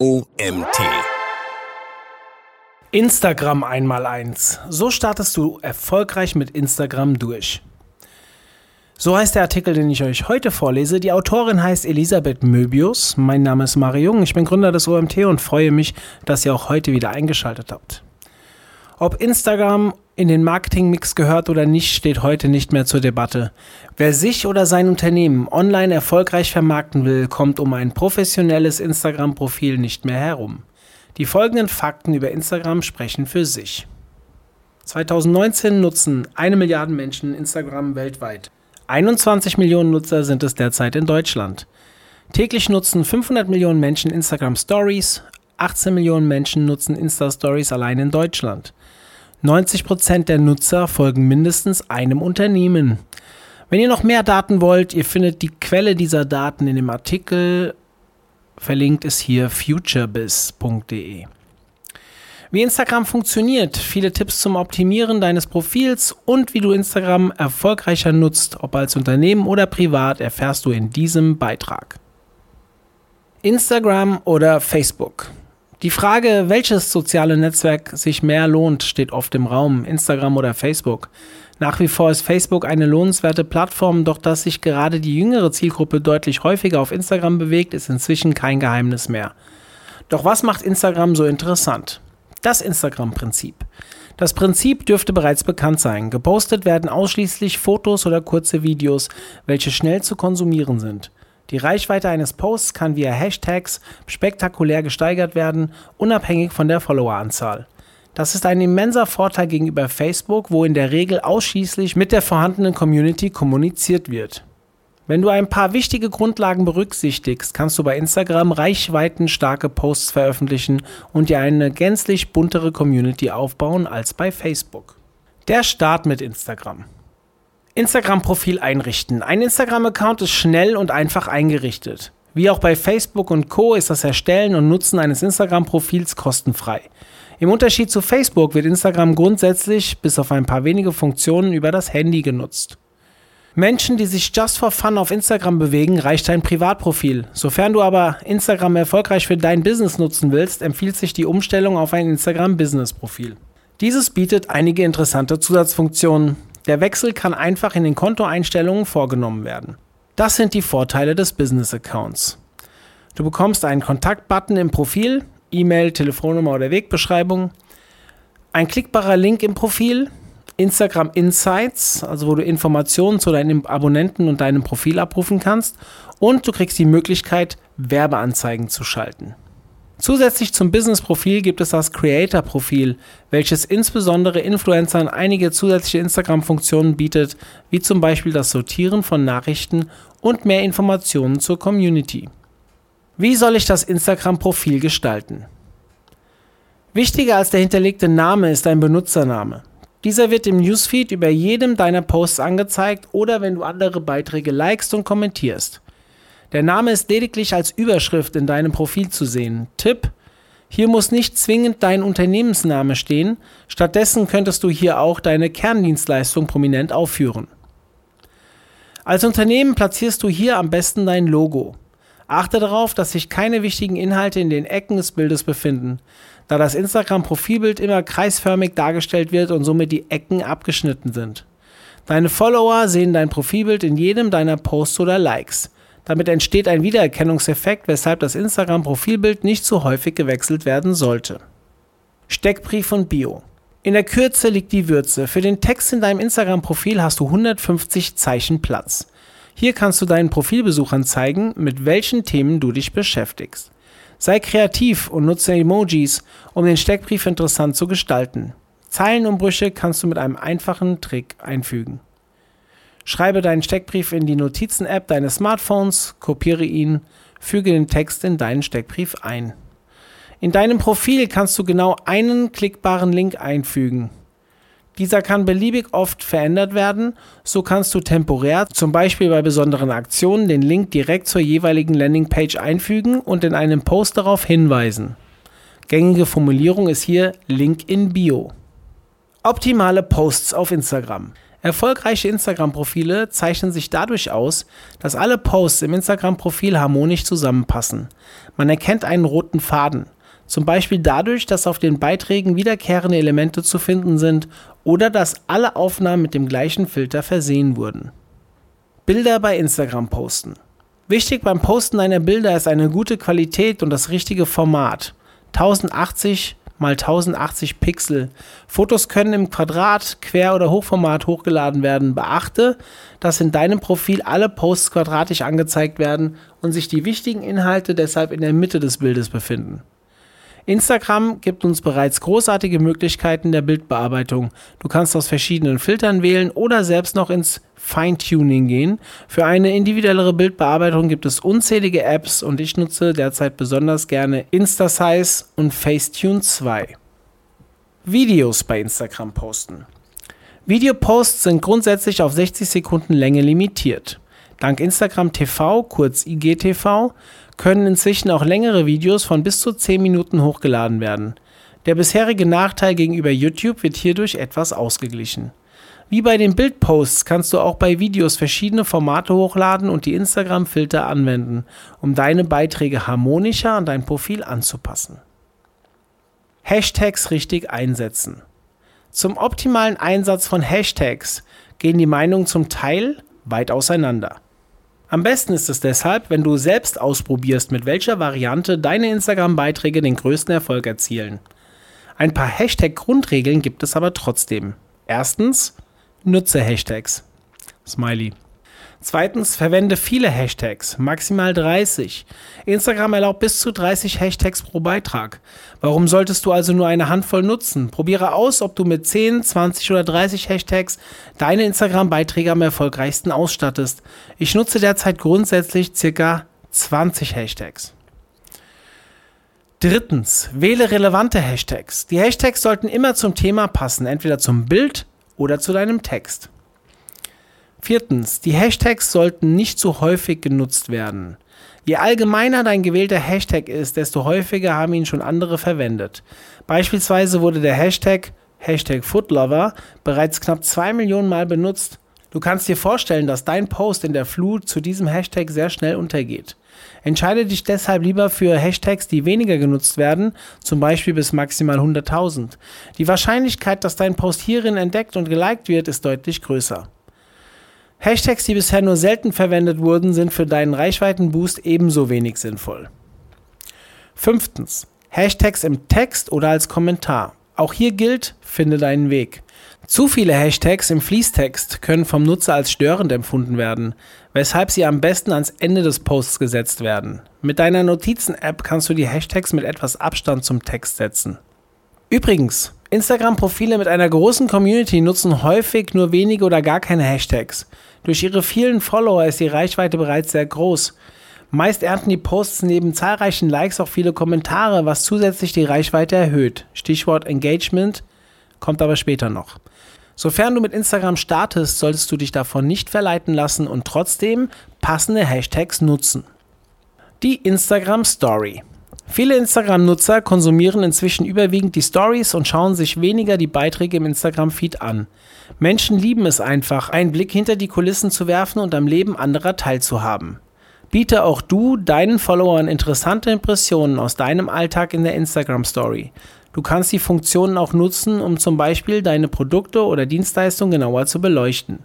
OMT. Instagram einmal eins. So startest du erfolgreich mit Instagram durch. So heißt der Artikel, den ich euch heute vorlese. Die Autorin heißt Elisabeth Möbius. Mein Name ist Mario Jung. Ich bin Gründer des OMT und freue mich, dass ihr auch heute wieder eingeschaltet habt. Ob Instagram in den Marketingmix gehört oder nicht, steht heute nicht mehr zur Debatte. Wer sich oder sein Unternehmen online erfolgreich vermarkten will, kommt um ein professionelles Instagram-Profil nicht mehr herum. Die folgenden Fakten über Instagram sprechen für sich. 2019 nutzen eine Milliarde Menschen Instagram weltweit. 21 Millionen Nutzer sind es derzeit in Deutschland. Täglich nutzen 500 Millionen Menschen Instagram Stories, 18 Millionen Menschen nutzen Insta Stories allein in Deutschland. 90% der Nutzer folgen mindestens einem Unternehmen. Wenn ihr noch mehr Daten wollt, ihr findet die Quelle dieser Daten in dem Artikel. Verlinkt ist hier futurebiz.de. Wie Instagram funktioniert, viele Tipps zum Optimieren deines Profils und wie du Instagram erfolgreicher nutzt, ob als Unternehmen oder privat, erfährst du in diesem Beitrag. Instagram oder Facebook? Die Frage, welches soziale Netzwerk sich mehr lohnt, steht oft im Raum, Instagram oder Facebook. Nach wie vor ist Facebook eine lohnenswerte Plattform, doch dass sich gerade die jüngere Zielgruppe deutlich häufiger auf Instagram bewegt, ist inzwischen kein Geheimnis mehr. Doch was macht Instagram so interessant? Das Instagram-Prinzip. Das Prinzip dürfte bereits bekannt sein. Gepostet werden ausschließlich Fotos oder kurze Videos, welche schnell zu konsumieren sind. Die Reichweite eines Posts kann via Hashtags spektakulär gesteigert werden, unabhängig von der Followeranzahl. Das ist ein immenser Vorteil gegenüber Facebook, wo in der Regel ausschließlich mit der vorhandenen Community kommuniziert wird. Wenn du ein paar wichtige Grundlagen berücksichtigst, kannst du bei Instagram reichweitenstarke Posts veröffentlichen und dir eine gänzlich buntere Community aufbauen als bei Facebook. Der Start mit Instagram. Instagram-Profil einrichten. Ein Instagram-Account ist schnell und einfach eingerichtet. Wie auch bei Facebook und Co. ist das Erstellen und Nutzen eines Instagram-Profils kostenfrei. Im Unterschied zu Facebook wird Instagram grundsätzlich bis auf ein paar wenige Funktionen über das Handy genutzt. Menschen, die sich just for fun auf Instagram bewegen, reicht ein Privatprofil. Sofern du aber Instagram erfolgreich für dein Business nutzen willst, empfiehlt sich die Umstellung auf ein Instagram-Business-Profil. Dieses bietet einige interessante Zusatzfunktionen. Der Wechsel kann einfach in den Kontoeinstellungen vorgenommen werden. Das sind die Vorteile des Business Accounts. Du bekommst einen Kontaktbutton im Profil, E-Mail, Telefonnummer oder Wegbeschreibung, ein klickbarer Link im Profil, Instagram Insights, also wo du Informationen zu deinen Abonnenten und deinem Profil abrufen kannst und du kriegst die Möglichkeit, Werbeanzeigen zu schalten. Zusätzlich zum Business-Profil gibt es das Creator-Profil, welches insbesondere Influencern einige zusätzliche Instagram-Funktionen bietet, wie zum Beispiel das Sortieren von Nachrichten und mehr Informationen zur Community. Wie soll ich das Instagram-Profil gestalten? Wichtiger als der hinterlegte Name ist dein Benutzername. Dieser wird im Newsfeed über jedem deiner Posts angezeigt oder wenn du andere Beiträge likest und kommentierst. Der Name ist lediglich als Überschrift in deinem Profil zu sehen. Tipp: Hier muss nicht zwingend dein Unternehmensname stehen, stattdessen könntest du hier auch deine Kerndienstleistung prominent aufführen. Als Unternehmen platzierst du hier am besten dein Logo. Achte darauf, dass sich keine wichtigen Inhalte in den Ecken des Bildes befinden, da das Instagram-Profilbild immer kreisförmig dargestellt wird und somit die Ecken abgeschnitten sind. Deine Follower sehen dein Profilbild in jedem deiner Posts oder Likes. Damit entsteht ein Wiedererkennungseffekt, weshalb das Instagram-Profilbild nicht zu häufig gewechselt werden sollte. Steckbrief und Bio. In der Kürze liegt die Würze. Für den Text in deinem Instagram-Profil hast du 150 Zeichen Platz. Hier kannst du deinen Profilbesuchern zeigen, mit welchen Themen du dich beschäftigst. Sei kreativ und nutze Emojis, um den Steckbrief interessant zu gestalten. Zeilenumbrüche kannst du mit einem einfachen Trick einfügen. Schreibe deinen Steckbrief in die Notizen-App deines Smartphones, kopiere ihn, füge den Text in deinen Steckbrief ein. In deinem Profil kannst du genau einen klickbaren Link einfügen. Dieser kann beliebig oft verändert werden, so kannst du temporär, zum Beispiel bei besonderen Aktionen, den Link direkt zur jeweiligen Landingpage einfügen und in einem Post darauf hinweisen. Gängige Formulierung ist hier Link in Bio. Optimale Posts auf Instagram. Erfolgreiche Instagram-Profile zeichnen sich dadurch aus, dass alle Posts im Instagram-Profil harmonisch zusammenpassen. Man erkennt einen roten Faden. Zum Beispiel dadurch, dass auf den Beiträgen wiederkehrende Elemente zu finden sind oder dass alle Aufnahmen mit dem gleichen Filter versehen wurden. Bilder bei Instagram posten. Wichtig beim Posten einer Bilder ist eine gute Qualität und das richtige Format. 1080 mal 1080 Pixel. Fotos können im Quadrat, Quer- oder Hochformat hochgeladen werden. Beachte, dass in deinem Profil alle Posts quadratisch angezeigt werden und sich die wichtigen Inhalte deshalb in der Mitte des Bildes befinden. Instagram gibt uns bereits großartige Möglichkeiten der Bildbearbeitung. Du kannst aus verschiedenen Filtern wählen oder selbst noch ins Feintuning gehen. Für eine individuellere Bildbearbeitung gibt es unzählige Apps und ich nutze derzeit besonders gerne InstaSize und Facetune 2. Videos bei Instagram posten. Videoposts sind grundsätzlich auf 60 Sekunden Länge limitiert. Dank Instagram TV, kurz IGTV, können inzwischen auch längere Videos von bis zu 10 Minuten hochgeladen werden. Der bisherige Nachteil gegenüber YouTube wird hierdurch etwas ausgeglichen. Wie bei den Bildposts kannst du auch bei Videos verschiedene Formate hochladen und die Instagram-Filter anwenden, um deine Beiträge harmonischer an dein Profil anzupassen. Hashtags richtig einsetzen. Zum optimalen Einsatz von Hashtags gehen die Meinungen zum Teil weit auseinander. Am besten ist es deshalb, wenn du selbst ausprobierst, mit welcher Variante deine Instagram-Beiträge den größten Erfolg erzielen. Ein paar Hashtag-Grundregeln gibt es aber trotzdem. Erstens, nutze Hashtags. Smiley. Zweitens, verwende viele Hashtags, maximal 30. Instagram erlaubt bis zu 30 Hashtags pro Beitrag. Warum solltest du also nur eine Handvoll nutzen? Probiere aus, ob du mit 10, 20 oder 30 Hashtags deine Instagram-Beiträge am erfolgreichsten ausstattest. Ich nutze derzeit grundsätzlich ca. 20 Hashtags. Drittens, wähle relevante Hashtags. Die Hashtags sollten immer zum Thema passen, entweder zum Bild oder zu deinem Text. Viertens, die Hashtags sollten nicht zu häufig genutzt werden. Je allgemeiner dein gewählter Hashtag ist, desto häufiger haben ihn schon andere verwendet. Beispielsweise wurde der Hashtag Hashtag Footlover bereits knapp 2 Millionen Mal benutzt. Du kannst dir vorstellen, dass dein Post in der Flut zu diesem Hashtag sehr schnell untergeht. Entscheide dich deshalb lieber für Hashtags, die weniger genutzt werden, zum Beispiel bis maximal 100.000. Die Wahrscheinlichkeit, dass dein Post hierin entdeckt und geliked wird, ist deutlich größer. Hashtags, die bisher nur selten verwendet wurden, sind für deinen Reichweitenboost ebenso wenig sinnvoll. Fünftens. Hashtags im Text oder als Kommentar. Auch hier gilt, finde deinen Weg. Zu viele Hashtags im Fließtext können vom Nutzer als störend empfunden werden, weshalb sie am besten ans Ende des Posts gesetzt werden. Mit deiner Notizen-App kannst du die Hashtags mit etwas Abstand zum Text setzen. Übrigens, Instagram-Profile mit einer großen Community nutzen häufig nur wenige oder gar keine Hashtags. Durch ihre vielen Follower ist die Reichweite bereits sehr groß. Meist ernten die Posts neben zahlreichen Likes auch viele Kommentare, was zusätzlich die Reichweite erhöht. Stichwort Engagement kommt aber später noch. Sofern du mit Instagram startest, solltest du dich davon nicht verleiten lassen und trotzdem passende Hashtags nutzen. Die Instagram Story. Viele Instagram-Nutzer konsumieren inzwischen überwiegend die Stories und schauen sich weniger die Beiträge im Instagram-Feed an. Menschen lieben es einfach, einen Blick hinter die Kulissen zu werfen und am Leben anderer teilzuhaben. Biete auch du deinen Followern interessante Impressionen aus deinem Alltag in der Instagram-Story. Du kannst die Funktionen auch nutzen, um zum Beispiel deine Produkte oder Dienstleistungen genauer zu beleuchten.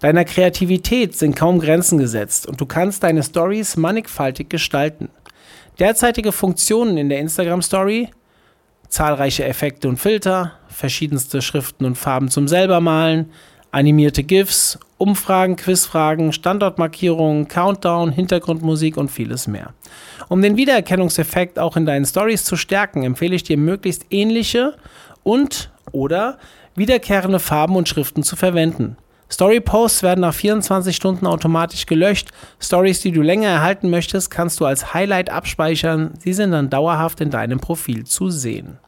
Deiner Kreativität sind kaum Grenzen gesetzt und du kannst deine Stories mannigfaltig gestalten. Derzeitige Funktionen in der Instagram Story, zahlreiche Effekte und Filter, verschiedenste Schriften und Farben zum selbermalen, animierte GIFs, Umfragen, Quizfragen, Standortmarkierungen, Countdown, Hintergrundmusik und vieles mehr. Um den Wiedererkennungseffekt auch in deinen Stories zu stärken, empfehle ich dir möglichst ähnliche und oder wiederkehrende Farben und Schriften zu verwenden. Story-Posts werden nach 24 Stunden automatisch gelöscht. Stories, die du länger erhalten möchtest, kannst du als Highlight abspeichern. Sie sind dann dauerhaft in deinem Profil zu sehen.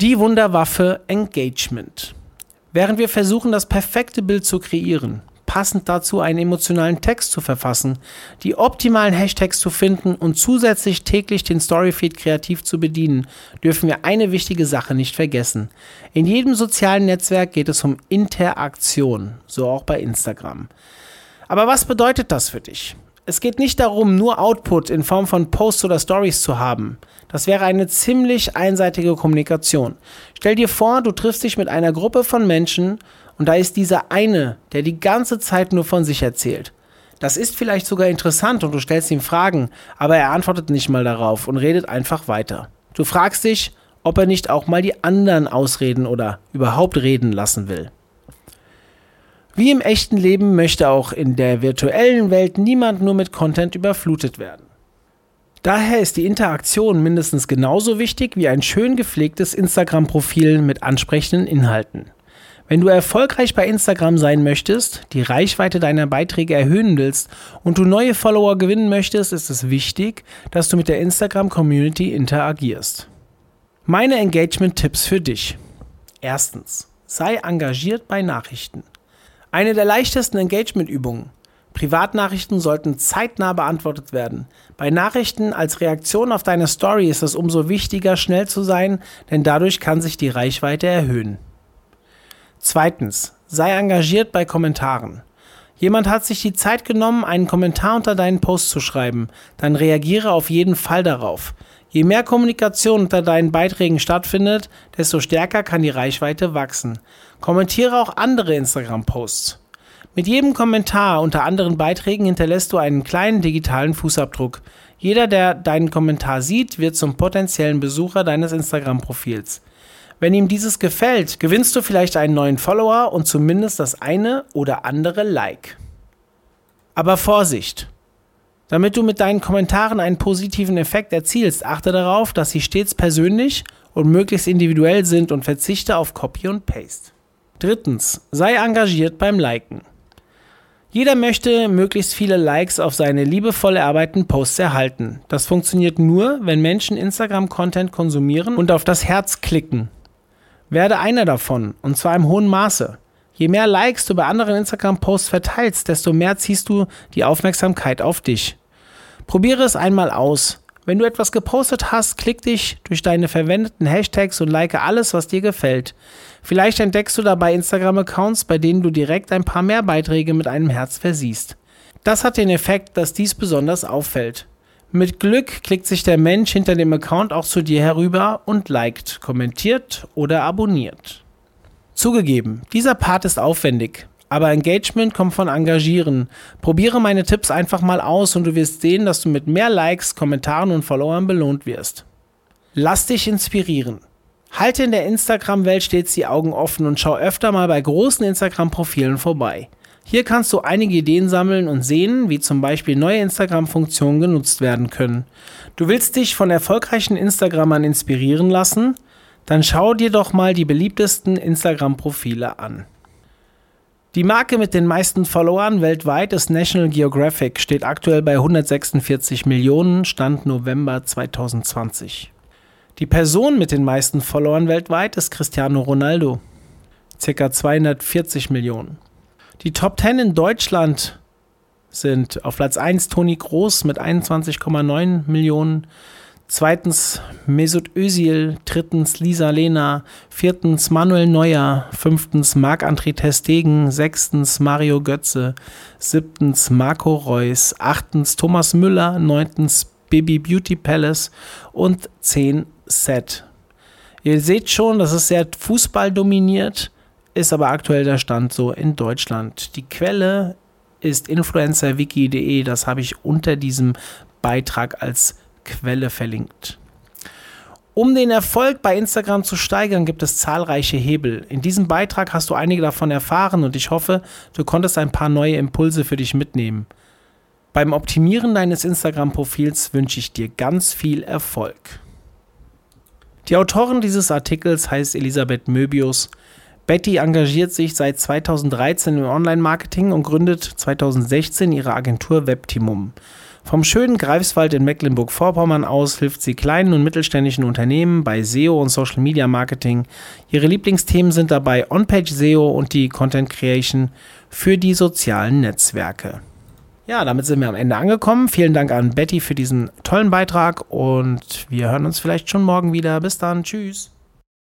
Die Wunderwaffe Engagement. Während wir versuchen, das perfekte Bild zu kreieren, passend dazu einen emotionalen Text zu verfassen, die optimalen Hashtags zu finden und zusätzlich täglich den Storyfeed kreativ zu bedienen, dürfen wir eine wichtige Sache nicht vergessen. In jedem sozialen Netzwerk geht es um Interaktion, so auch bei Instagram. Aber was bedeutet das für dich? Es geht nicht darum, nur Output in Form von Posts oder Stories zu haben. Das wäre eine ziemlich einseitige Kommunikation. Stell dir vor, du triffst dich mit einer Gruppe von Menschen und da ist dieser eine, der die ganze Zeit nur von sich erzählt. Das ist vielleicht sogar interessant und du stellst ihm Fragen, aber er antwortet nicht mal darauf und redet einfach weiter. Du fragst dich, ob er nicht auch mal die anderen ausreden oder überhaupt reden lassen will. Wie im echten Leben möchte auch in der virtuellen Welt niemand nur mit Content überflutet werden. Daher ist die Interaktion mindestens genauso wichtig wie ein schön gepflegtes Instagram-Profil mit ansprechenden Inhalten. Wenn du erfolgreich bei Instagram sein möchtest, die Reichweite deiner Beiträge erhöhen willst und du neue Follower gewinnen möchtest, ist es wichtig, dass du mit der Instagram-Community interagierst. Meine Engagement-Tipps für dich. Erstens, sei engagiert bei Nachrichten. Eine der leichtesten Engagement-Übungen. Privatnachrichten sollten zeitnah beantwortet werden. Bei Nachrichten als Reaktion auf deine Story ist es umso wichtiger, schnell zu sein, denn dadurch kann sich die Reichweite erhöhen. Zweitens, sei engagiert bei Kommentaren. Jemand hat sich die Zeit genommen, einen Kommentar unter deinen Post zu schreiben, dann reagiere auf jeden Fall darauf. Je mehr Kommunikation unter deinen Beiträgen stattfindet, desto stärker kann die Reichweite wachsen. Kommentiere auch andere Instagram-Posts. Mit jedem Kommentar unter anderen Beiträgen hinterlässt du einen kleinen digitalen Fußabdruck. Jeder, der deinen Kommentar sieht, wird zum potenziellen Besucher deines Instagram-Profils. Wenn ihm dieses gefällt, gewinnst du vielleicht einen neuen Follower und zumindest das eine oder andere Like. Aber Vorsicht! Damit du mit deinen Kommentaren einen positiven Effekt erzielst, achte darauf, dass sie stets persönlich und möglichst individuell sind und verzichte auf Copy und Paste. Drittens, sei engagiert beim Liken. Jeder möchte möglichst viele Likes auf seine liebevoll erarbeiteten Posts erhalten. Das funktioniert nur, wenn Menschen Instagram-Content konsumieren und auf das Herz klicken. Werde einer davon, und zwar im hohen Maße. Je mehr Likes du bei anderen Instagram-Posts verteilst, desto mehr ziehst du die Aufmerksamkeit auf dich. Probiere es einmal aus. Wenn du etwas gepostet hast, klick dich durch deine verwendeten Hashtags und like alles, was dir gefällt. Vielleicht entdeckst du dabei Instagram-Accounts, bei denen du direkt ein paar mehr Beiträge mit einem Herz versiehst. Das hat den Effekt, dass dies besonders auffällt. Mit Glück klickt sich der Mensch hinter dem Account auch zu dir herüber und liked, kommentiert oder abonniert. Zugegeben, dieser Part ist aufwendig, aber Engagement kommt von Engagieren. Probiere meine Tipps einfach mal aus und du wirst sehen, dass du mit mehr Likes, Kommentaren und Followern belohnt wirst. Lass dich inspirieren. Halte in der Instagram-Welt stets die Augen offen und schau öfter mal bei großen Instagram-Profilen vorbei. Hier kannst du einige Ideen sammeln und sehen, wie zum Beispiel neue Instagram-Funktionen genutzt werden können. Du willst dich von erfolgreichen Instagrammern inspirieren lassen? Dann schau dir doch mal die beliebtesten Instagram-Profile an. Die Marke mit den meisten Followern weltweit ist National Geographic, steht aktuell bei 146 Millionen, Stand November 2020. Die Person mit den meisten Followern weltweit ist Cristiano Ronaldo, ca. 240 Millionen. Die Top 10 in Deutschland sind. Auf Platz 1 Toni Groß mit 21,9 Millionen, Zweitens Mesut Özil, drittens Lisa Lena, viertens Manuel Neuer, fünftens Marc-André Testegen, sechstens Mario Götze, siebtens Marco Reus, achtens Thomas Müller, neuntens Baby Beauty Palace. Und zehn Set. Ihr seht schon, das ist sehr Fußball dominiert, ist aber aktuell der Stand so in Deutschland. Die Quelle ist influencerwiki.de, das habe ich unter diesem Beitrag als Quelle verlinkt. Um den Erfolg bei Instagram zu steigern, gibt es zahlreiche Hebel. In diesem Beitrag hast du einige davon erfahren und ich hoffe, du konntest ein paar neue Impulse für dich mitnehmen. Beim Optimieren deines Instagram-Profils wünsche ich dir ganz viel Erfolg. Die Autorin dieses Artikels heißt Elisabeth Möbius. Betty engagiert sich seit 2013 im Online-Marketing und gründet 2016 ihre Agentur Webtimum. Vom schönen Greifswald in Mecklenburg-Vorpommern aus hilft sie kleinen und mittelständischen Unternehmen bei SEO und Social Media Marketing. Ihre Lieblingsthemen sind dabei On-Page SEO und die Content Creation für die sozialen Netzwerke. Ja, damit sind wir am Ende angekommen. Vielen Dank an Betty für diesen tollen Beitrag und wir hören uns vielleicht schon morgen wieder. Bis dann. Tschüss.